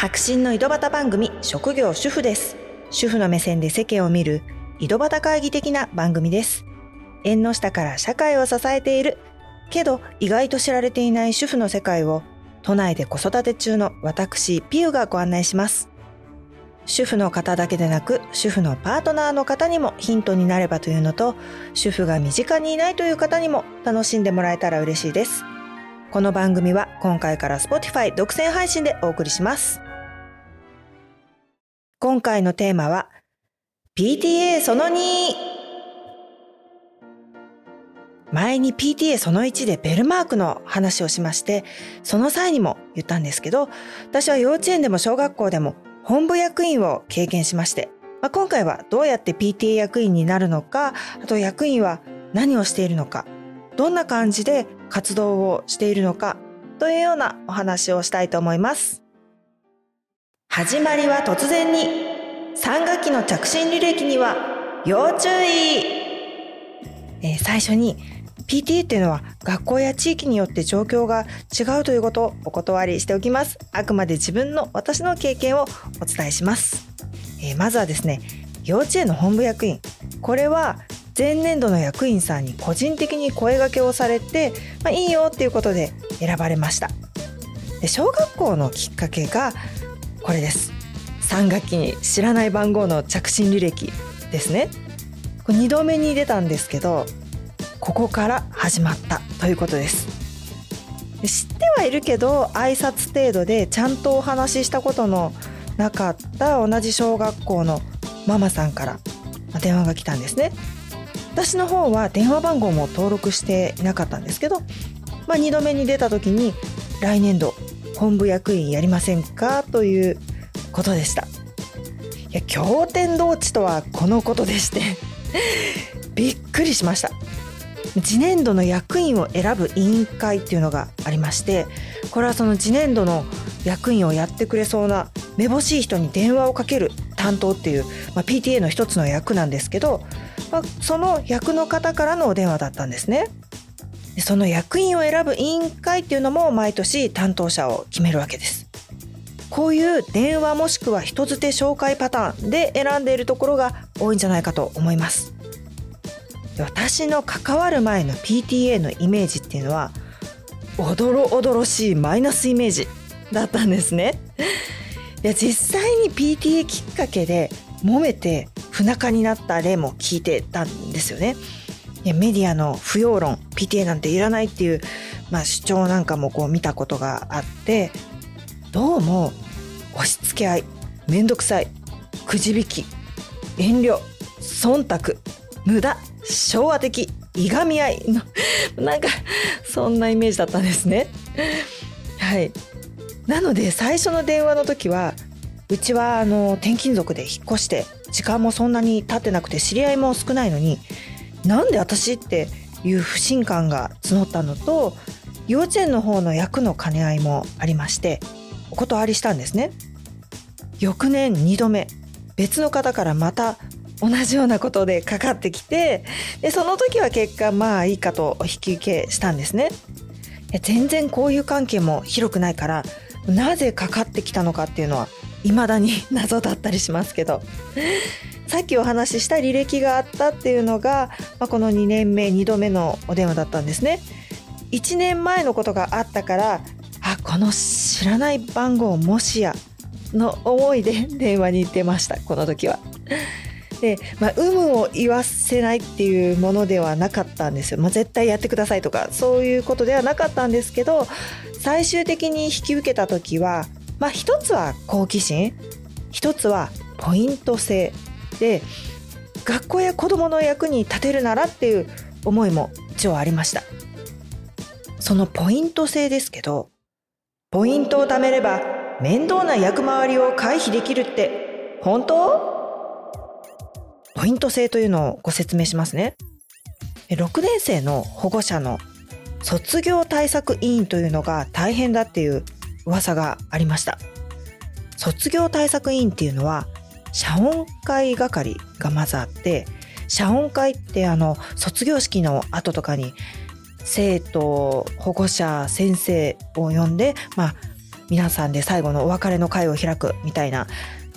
白真の井戸端番組職業主婦です。主婦の目線で世間を見る井戸端会議的な番組です。縁の下から社会を支えているけど意外と知られていない主婦の世界を都内で子育て中の私ピューがご案内します。主婦の方だけでなく主婦のパートナーの方にもヒントになればというのと主婦が身近にいないという方にも楽しんでもらえたら嬉しいです。この番組は今回から Spotify 独占配信でお送りします。今回のテーマは PTA その2前に PTA その1でベルマークの話をしましてその際にも言ったんですけど私は幼稚園でも小学校でも本部役員を経験しまして、まあ、今回はどうやって PTA 役員になるのか、あと役員は何をしているのか、どんな感じで活動をしているのか、というようなお話をしたいと思います。始まりは突然に、3学期の着信履歴には要注意、えー、最初に PTA っていうのは学校や地域によって状況が違うということをお断りしておきます。あくまで自分の私の経験をお伝えします。えー、まずはですね、幼稚園の本部役員。これは前年度の役員さんに個人的に声掛けをされて、まあ、いいよっていうことで選ばれました。で小学校のきっかけがこれです。3学期に知らない番号の着信履歴ですね。これ2度目に出たんですけどここから始まったということです知ってはいるけど挨拶程度でちゃんとお話ししたことのなかった同じ小学校のママさんから電話が来たんですね私の方は電話番号も登録していなかったんですけど、まあ、2度目に出た時に来年度本部役員やりませんかということでしたいや経典同地とはこのことでして びっくりしました次年度の役員を選ぶ委員会っていうのがありましてこれはその次年度の役員をやってくれそうなめぼしい人に電話をかける担当っていう、まあ、PTA の一つの役なんですけど、まあ、その役の方からのお電話だったんですね。その役員を選ぶ委員会っていうのも毎年担当者を決めるわけです。こういう電話もしくは人づて紹介パターンで選んでいるところが多いんじゃないかと思います。私の関わる前の PTA のイメージっていうのはおどろおどろしいマイナスイメージだったんですね。いや実際に PTA きっかけで揉めて不仲になった例も聞いてたんですよね。メディアの不要論 PTA なんていらないっていう、まあ、主張なんかもこう見たことがあってどうも押し付け合いめんどくさいくじ引き遠慮忖度無駄昭和的いがみ合いの なんかそんなイメージだったんですね。はいなので最初の電話の時はうちはあの転勤族で引っ越して時間もそんなに経ってなくて知り合いも少ないのになんで私っていう不信感が募ったのと幼稚園の方の役の兼ね合いもありましてお断りしたんですね。翌年2度目別の方からまた同じようなことでかかってきてでその時は結果まあいいかと引き受けしたんですね。全然交友関係も広くないからなぜかかってきたのかっていうのは未だに謎だったりしますけど。さっきお話しした履歴があったっていうのが、まあ、この2年目2度目のお電話だったんですね。1年前のことがあったからあこの知らない番号もしやの思いで 電話に出ましたこの時は。で、まあ、有無を言わせないっていうものではなかったんですよ。まあ、絶対やってくださいとか、そういうことではなかったんですけど、最終的に引き受けた時は、まあ、一つは好奇心、一つはポイント制で、学校や子供の役に立てるならっていう思いも一応ありました。そのポイント制ですけど、ポイントを貯めれば面倒な役回りを回避できるって本当？ポイント制というのをご説明しますね。6年生の保護者の卒業対策委員というのが大変だっていう噂がありました。卒業対策委員っていうのは謝恩会係がまずあって謝恩会ってあの卒業式の後とかに生徒保護者先生を呼んで、まあ、皆さんで最後のお別れの会を開くみたいな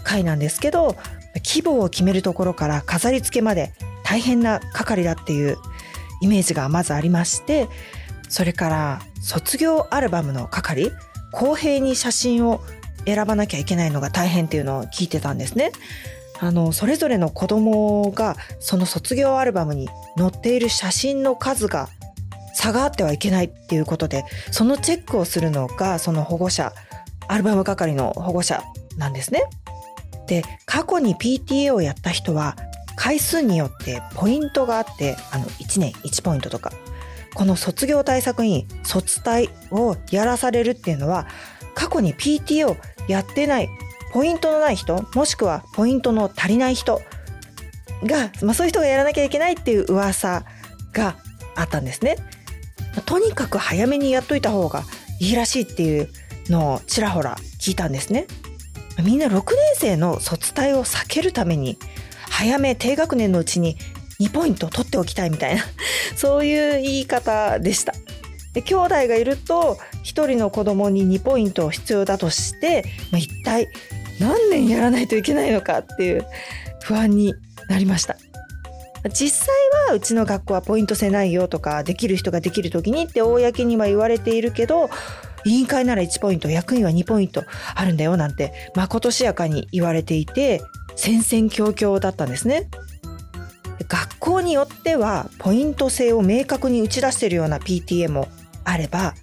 会なんですけど規模を決めるところから飾り付けまで大変な係だっていうイメージがまずありましてそれから卒業アルバムの係公平に写真を選ばなきゃいけないのが大変っていうのを聞いてたんですね。あのそれぞれの子供がその卒業アルバムに載っている写真の数が差があってはいけないっていうことでそのチェックをするのがその保護者アルバム係の保護者なんですね。で過去に PTA をやった人は回数によってポイントがあってあの1年1ポイントとかこの卒業対策員卒対をやらされるっていうのは過去に PTA をやってないポイントのない人もしくはポイントの足りない人が、まあ、そういう人がやらなきゃいけないっていう噂があったんですね。とにかく早めにやっといた方がいいらしいっていうのをちらほら聞いたんですね。みんな6年生の卒対を避けるために早め低学年のうちに2ポイント取っておきたいみたいな そういう言い方でした。で兄弟がいると1人の子供に2ポイント必要だとして、まあ、一体何年やらないといけないのかっていう不安になりました。実際はうちの学校はポイント制ないよとかできる人ができる時にって公には言われているけど委員会なら1ポイント役員は2ポイントあるんだよなんてまことしやかに言われていて戦々恐々だったんですね。学校によってはポイント制を明確に打ち出しているような PTA もあれば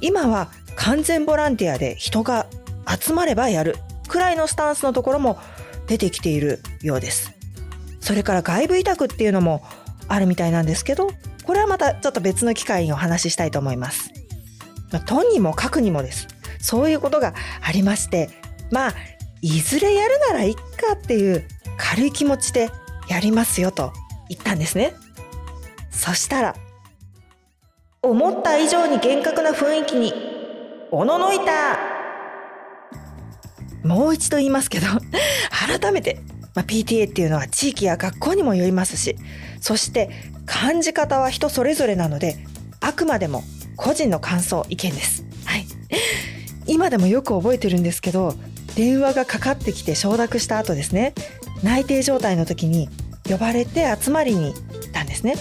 今は完全ボランティアで人が集まればやるくらいのスタンスのところも出てきているようです。それから外部委託っていうのもあるみたいなんですけどこれはまたちょっと別の機会にお話ししたいと思います。まあ、とにもかくにもです。そういうことがありましてまあいずれやるならいっかっていう軽い気持ちでやりますよと言ったんですね。そしたら、思った以上に厳格な雰囲気に、おののいたもう一度言いますけど、改めて、まあ、PTA っていうのは地域や学校にもよりますし、そして感じ方は人それぞれなので、あくまでも個人の感想、意見です。はい。今でもよく覚えてるんですけど、電話がかかってきて承諾した後ですね、内定状態の時に呼ばれて集まりに行ったんですね。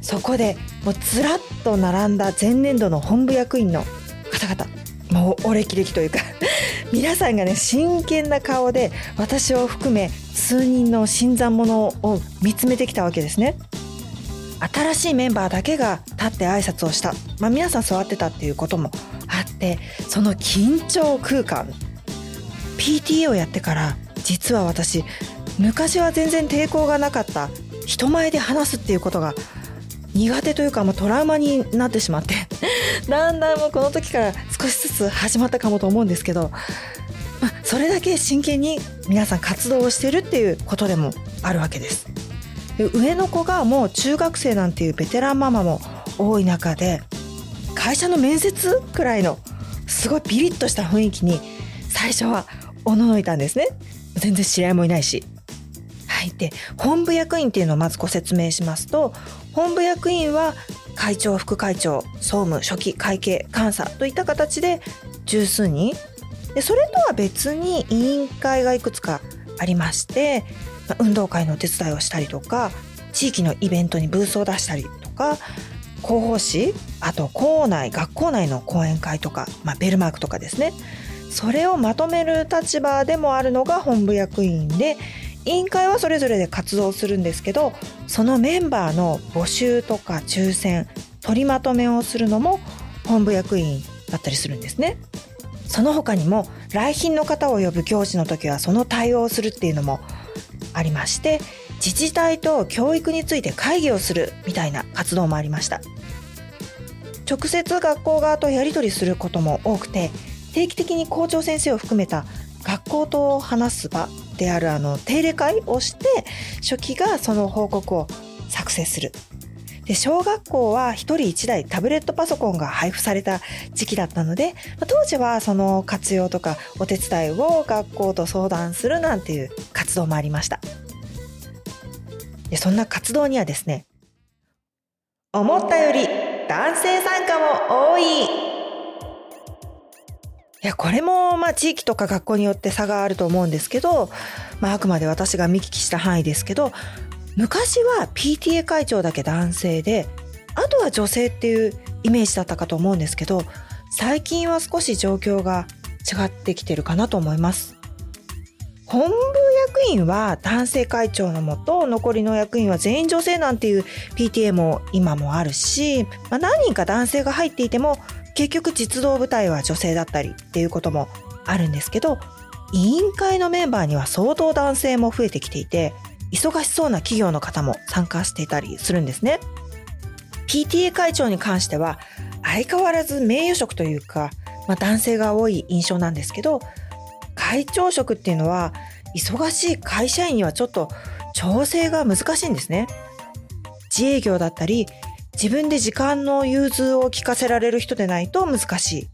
そこでもうずらっと並んだ前年度の本部役員の方々。もうお歴々というか 皆さんがね真剣な顔で私を含め数人の新参者を見つめてきたわけですね。新しいメンバーだけが立って挨拶をした、まあ、皆さん座ってたっていうこともあってその緊張空間。PTA をやってから実は私昔は全然抵抗がなかった。人前で話すっていうことが苦手というか、まあ、トラウマになってしまって。だんだんもうこの時から少しずつ始まったかもと思うんですけど、まあ、それだけ真剣に皆さん活動をしてるっていうことでもあるわけです。上の子がもう中学生なんていうベテランママも多い中で会社の面接くらいのすごいピリッとした雰囲気に最初はおののいたんですね。全然知り合いもいないし。はい、で本部役員っていうのをまずご説明しますと本部役員は会長副会長総務書記会計監査といった形で十数人。でそれとは別に委員会がいくつかありまして、ま運動会のお手伝いをしたりとか地域のイベントにブースを出したりとか広報誌あと校内学校内の講演会とか、まあ、ベルマークとかですね。それをまとめる立場でもあるのが本部役員で委員会はそれぞれで活動するんですけどそのメンバーの募集とか抽選取りまとめをするのも本部役員だったりするんですね。その他にも来賓の方を呼ぶ行事の時はその対応をするっていうのもありまして自治体と教育について会議をするみたいな活動もありました直接学校側とやり取りすることも多くて定期的に校長先生を含めた学校と話す場であるあの定例会をして初期がその報告を作成する。で小学校は1人1台タブレットパソコンが配布された時期だったので当時はその活用とかお手伝いを学校と相談するなんていう活動もありましたでそんな活動にはですね思ったより男性参加も多いいやこれもまあ地域とか学校によって差があると思うんですけど、まあ、あくまで私が見聞きした範囲ですけど昔は PTA 会長だけ男性であとは女性っていうイメージだったかと思うんですけど最近は少し状況が違ってきてるかなと思います。本部役員は男性会長のもと残りの役員は全員女性なんていう PTA も今もあるし、まあ、何人か男性が入っていても結局実動部隊は女性だったりっていうこともあるんですけど委員会のメンバーには相当男性も増えてきていて忙しそうな企業の方も参加していたりするんですね。PTA 会長に関しては相変わらず名誉職というか、まあ、男性が多い印象なんですけど会長職っていうのは忙しい会社員にはちょっと調整が難しいんですね。自営業だったり自分で時間の融通を聞かせられる人でないと難しい。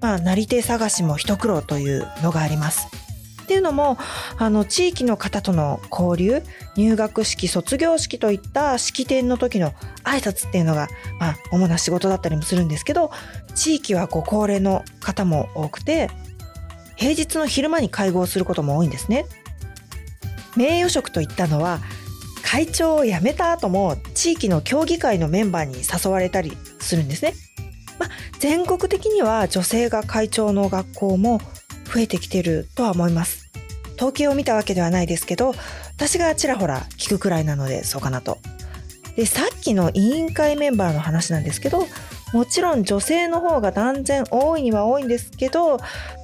まあ、なり手探しも一苦労というのがあります。っていうのも、あの、地域の方との交流、入学式、卒業式といった式典の時の挨拶っていうのが、まあ、主な仕事だったりもするんですけど、地域はご高齢の方も多くて、平日の昼間に会合することも多いんですね。名誉職といったのは会長を辞めた後も地域の協議会のメンバーに誘われたりするんですね。まあ、全国的には女性が会長の学校も増えてきてるとは思います。統計を見たわけではないですけど私がちらほら聞くくらいなのでそうかなと。でさっきの委員会メンバーの話なんですけどもちろん女性の方が断然多いには多いんですけど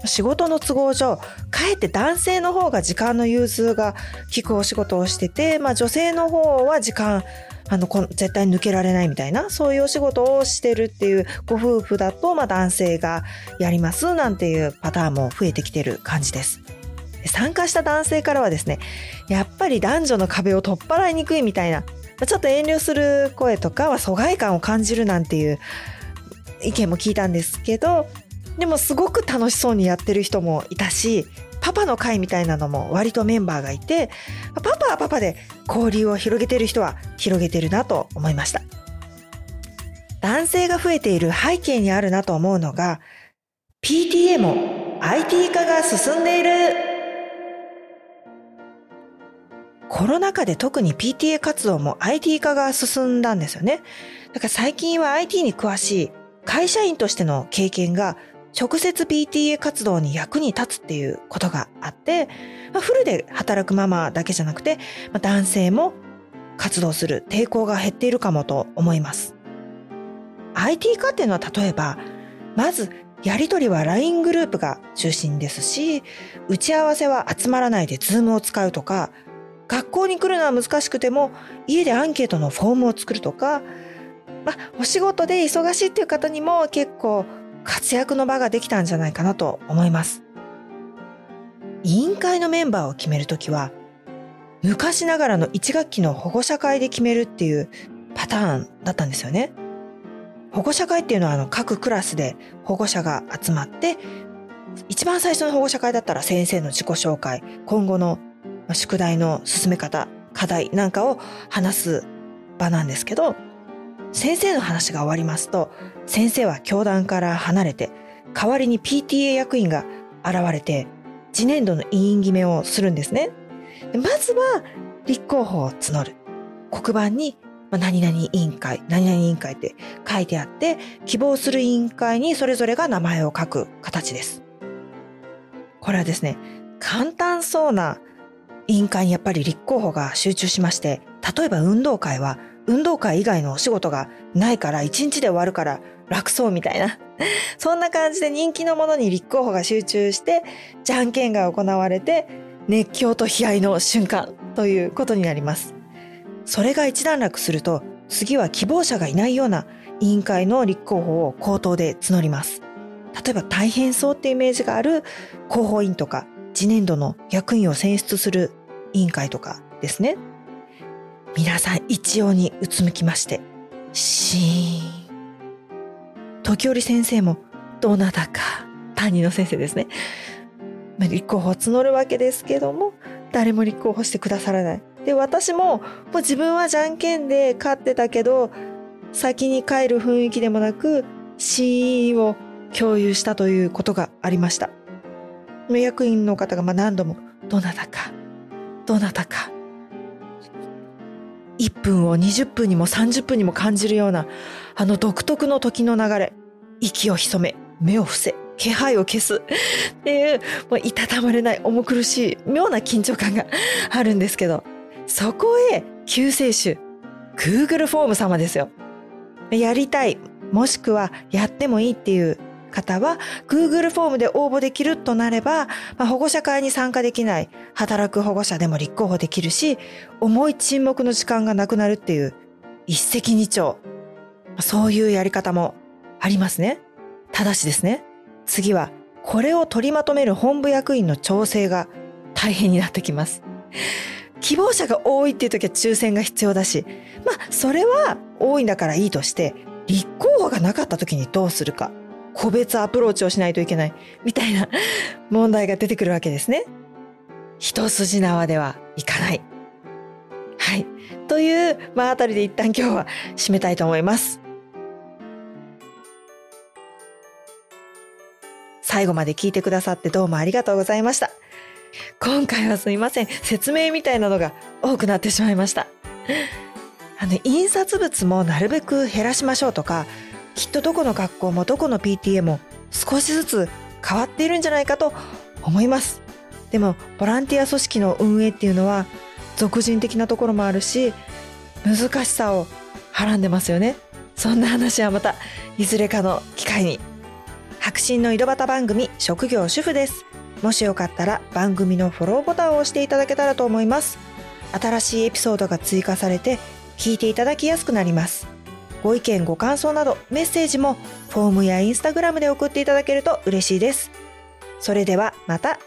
仕事の都合上かえって男性の方が時間の融通が利くお仕事をしてて、まあ、女性の方は時間あの絶対抜けられないみたいなそういうお仕事をしてるっていうご夫婦だと、まあ、男性がやりますなんていうパターンも増えてきてる感じです。参加した男性からはですねやっぱり男女の壁を取っ払いにくいみたいなちょっと遠慮する声とかは疎外感を感じるなんていう意見も聞いたんですけどでもすごく楽しそうにやってる人もいたしパパの会みたいなのも割とメンバーがいてパパはパパで交流を広げてる人は広げてるなと思いました男性が増えている背景にあるなと思うのが PTA も IT 化が進んでいるコロナ禍で特に PTA 活動も IT 化が進んだんですよね。だから最近は IT に詳しい会社員としての経験が直接 PTA 活動に役に立つっていうことがあって、まあ、フルで働くママだけじゃなくて、まあ、男性も活動する抵抗が減っているかもと思います。IT 化っていうのは例えば、まずやりとりは LINE グループが中心ですし、打ち合わせは集まらないで Zoom を使うとか、学校に来るのは難しくても家でアンケートのフォームを作るとか、まあ、お仕事で忙しいっていう方にも結構活躍の場ができたんじゃないかなと思います。委員会のメンバーを決めるときは、昔ながらの1学期の保護者会で決めるっていうパターンだったんですよね。保護者会っていうのはあの各クラスで保護者が集まって、一番最初の保護者会だったら先生の自己紹介、今後の宿題の進め方、課題なんかを話す場なんですけど、先生の話が終わりますと、先生は教団から離れて、代わりに PTA 役員が現れて、次年度の委員決めをするんですね。まずは、立候補を募る。黒板に、何々委員会、何々委員会って書いてあって、希望する委員会にそれぞれが名前を書く形です。これはですね、簡単そうな委員会にやっぱり立候補が集中しまして、例えば運動会は運動会以外のお仕事がないから一日で終わるから楽そうみたいな。そんな感じで人気のものに立候補が集中して、じゃんけんが行われて、熱狂と悲哀の瞬間ということになります。それが一段落すると、次は希望者がいないような委員会の立候補を口頭で募ります。例えば大変そうってイメージがある広報員とか、次年度の役員を選出する委員会とかですね。皆さん一様にうつむきまして、シーン。時折先生も、どなたか、担任の先生ですね。立候補を募るわけですけども、誰も立候補してくださらない。で、私も、もう自分はじゃんけんで勝ってたけど、先に帰る雰囲気でもなく、シーンを共有したということがありました役員の方がま何度もどなたかどなたか1分を20分にも30分にも感じるようなあの独特の時の流れ。息を潜め目を伏せ気配を消す。っていうもういたたまれない重苦しい妙な緊張感があるんですけど。そこへ救世主 Google フォーム様ですよ。やりたいもしくはやってもいいっていう方は Google フォームで応募できるとなれば、まあ、保護者会に参加できない働く保護者でも立候補できるし重い沈黙の時間がなくなるっていう一石二鳥。そういうやり方もありますね。ただしですね次はこれを取りまとめる本部役員の調整が大変になってきます。希望者が多いっていう時は抽選が必要だしまあそれは多いんだからいいとして立候補がなかった時にどうするか。個別アプローチをしないといけないみたいな 問題が出てくるわけですね。一筋縄ではいかない。はい。という、まあ、あたりで一旦今日は締めたいと思います。最後まで聞いてくださってどうもありがとうございました。今回はすいません。説明みたいなのが多くなってしまいました。あの、印刷物もなるべく減らしましょうとか、きっとどこの学校もどこの PTA も少しずつ変わっているんじゃないかと思います。でもボランティア組織の運営っていうのは俗人的なところもあるし難しさをはらんでますよね。そんな話はまたいずれかの機会に。白真の井戸端番組職業主婦です。もしよかったら番組のフォローボタンを押していただけたらと思います。新しいエピソードが追加されて聞いていただきやすくなります。ご意見ご感想などメッセージもフォームやインスタグラムで送っていただけると嬉しいです。それではまた